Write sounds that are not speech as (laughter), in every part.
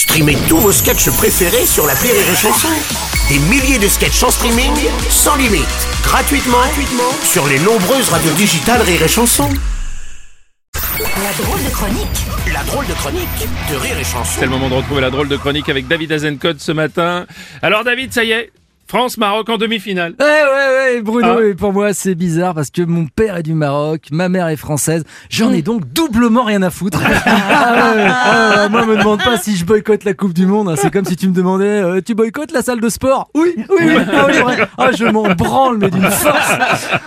Streamez tous vos sketchs préférés sur la Rire et Chanson. Des milliers de sketchs en streaming, sans limite, gratuitement, gratuitement sur les nombreuses radios digitales Rire et Chanson. La drôle de chronique La drôle de chronique de Rire et Chanson. C'est le moment de retrouver la drôle de chronique avec David Azencott ce matin. Alors David, ça y est, France-Maroc en demi-finale. Ouais, ouais, ouais, Bruno, Ah. et pour moi, c'est bizarre parce que mon père est du Maroc, ma mère est française. J'en ai donc doublement rien à foutre. (laughs) Ah ouais, ah moi, me demande pas si je boycotte la Coupe du Monde. hein. C'est comme si tu me demandais, euh, tu boycottes la salle de sport? Oui, oui, oui. Ah. Ah, je m'en branle, mais d'une force.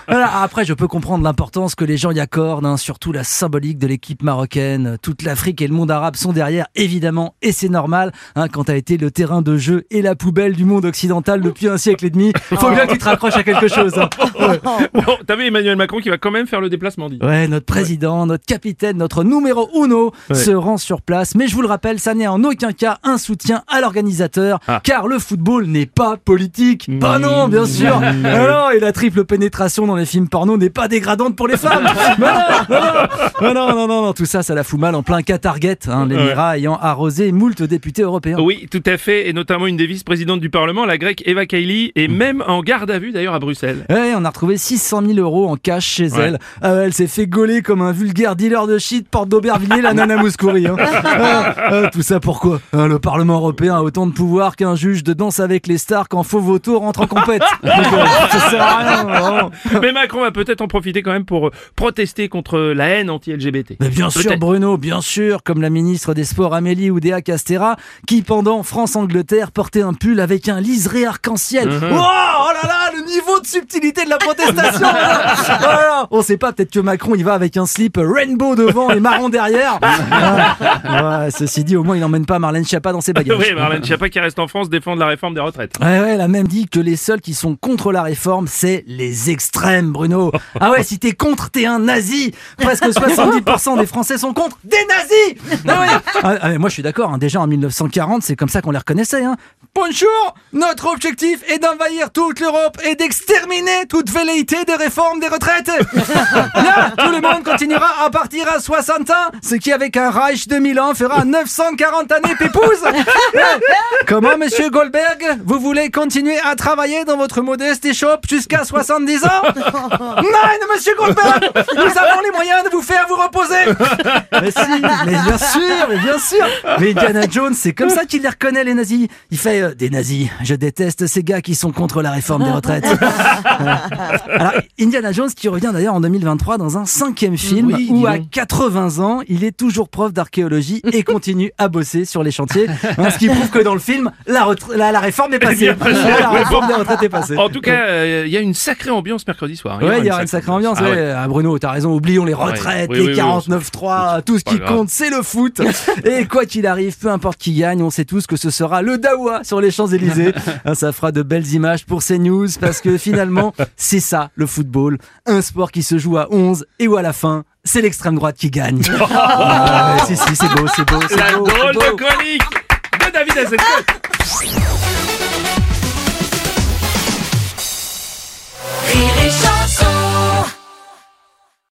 Voilà, après, je peux comprendre l'importance que les gens y accordent, hein, surtout la symbolique de l'équipe marocaine. Toute l'Afrique et le monde arabe sont derrière, évidemment, et c'est normal, hein, quand t'as été le terrain de jeu et la poubelle du monde occidental depuis un siècle et demi. Faut bien que tu te raccroches à quelque chose. Hein. (laughs) Ouais. (laughs) Bon, t'as vu Emmanuel Macron qui va quand même faire le déplacement, dit. Ouais, notre président, notre capitaine, notre numéro uno se rend sur place. Mais je vous le rappelle, ça n'est en aucun cas un soutien à l'organisateur, Ah. car le football n'est pas politique. Bah non, bien sûr. Alors, et la triple pénétration dans les films porno n'est pas dégradante pour les femmes. (laughs) Bah non, bah non, bah non, non, non, non, tout ça, ça la fout mal en plein cas Target, hein, l'Émirat ayant arrosé moult députés européens. Oui, tout à fait, et notamment une des vice-présidentes du Parlement, la grecque Eva Kaili, et même en garde à vue d'ailleurs à Bruxelles. Ouais, on a retrouvé 600 000 euros en cash chez Ouais. elle. Ah ouais, elle s'est fait gauler comme un vulgaire dealer de shit porte d'Aubervilliers, la nana Mouskouri. Hein. (laughs) Ah, ah, tout ça pourquoi Le Parlement européen a autant de pouvoir qu'un juge de danse avec les stars quand faux vautour rentre en compète. (laughs) Donc, euh, ça sert à rien. vraiment. Mais Macron va peut-être en profiter quand même pour euh, protester contre la haine anti-LGBT. Mais bien sûr. Bruno, bien sûr, comme la ministre des Sports Amélie Oudéa Castera, qui pendant France-Angleterre portait un pull avec un liseré arc-en-ciel. Mhm. Oh, oh là là, le niveau de subtilité de la protestation (laughs) Voilà. On sait pas, peut-être que Macron il va avec un slip rainbow devant et marron derrière. (laughs) Ouais, ceci dit, au moins il n'emmène pas Marlène Schiappa dans ses bagages. oui, Marlène Schiappa qui reste en France défendre la réforme des retraites. Ouais, ouais, elle a même dit que les seuls qui sont contre la réforme, c'est les extrêmes, Bruno. Ah ouais, si t'es contre, t'es un nazi. Presque 70% des Français sont contre des nazis. Ah ouais. Ah, ah, moi, je suis d'accord. hein. Déjà en 1940, c'est comme ça qu'on les reconnaissait. Hein. Bonjour. Notre objectif est d'envahir toute l'Europe et d'exterminer toute velléité de réforme des retraites. (laughs) Là, tout le monde continuera à partir à 60 ans, ce qui avec un Reich de 1000 ans fera 940 années pépouze. (laughs) Comment, monsieur Goldberg, vous voulez continuer à travailler dans votre modeste échoppe jusqu'à 70 ans? Non, (laughs) monsieur Goldberg, nous avons les moyens de vous faire vous reposer. Mais si, mais bien sûr, mais bien sûr. Mais Indiana Jones, c'est comme ça qu'il les reconnaît, les nazis. Il fait euh, des nazis. Je déteste ces gars qui sont contre la réforme des retraites. (laughs) Alors, Indiana Jones qui revient d'ailleurs en 2023 dans un cinquième film Oui, où à donc. 80 ans, il est toujours prof d'archéologie et continue à bosser sur les chantiers. Hein, ce qui prouve que dans le film, la, la, la réforme est passée. bien passé. la réforme des retraites est passée. En tout cas, euh, il y a une sacrée ambiance mercredi soir. Ouais, il y aura une sacrée ambiance. Ah ouais. Ah, Bruno, t'as raison. Oublions les retraites, Oui, les oui, oui, 49-3, tout ce qui grave. compte, c'est le foot. (laughs) Et quoi qu'il arrive, peu importe qui gagne, on sait tous que ce sera le Dawa sur les Champs-Élysées. Hein, (laughs) ça fera de belles images pour CNews parce que finalement, (laughs) c'est ça le football. Un sport qui se joue à 11 et où à la fin, c'est l'extrême droite qui gagne. Ah, si, si, c'est beau, c'est beau, La beau. drôle beau. de chronique de David.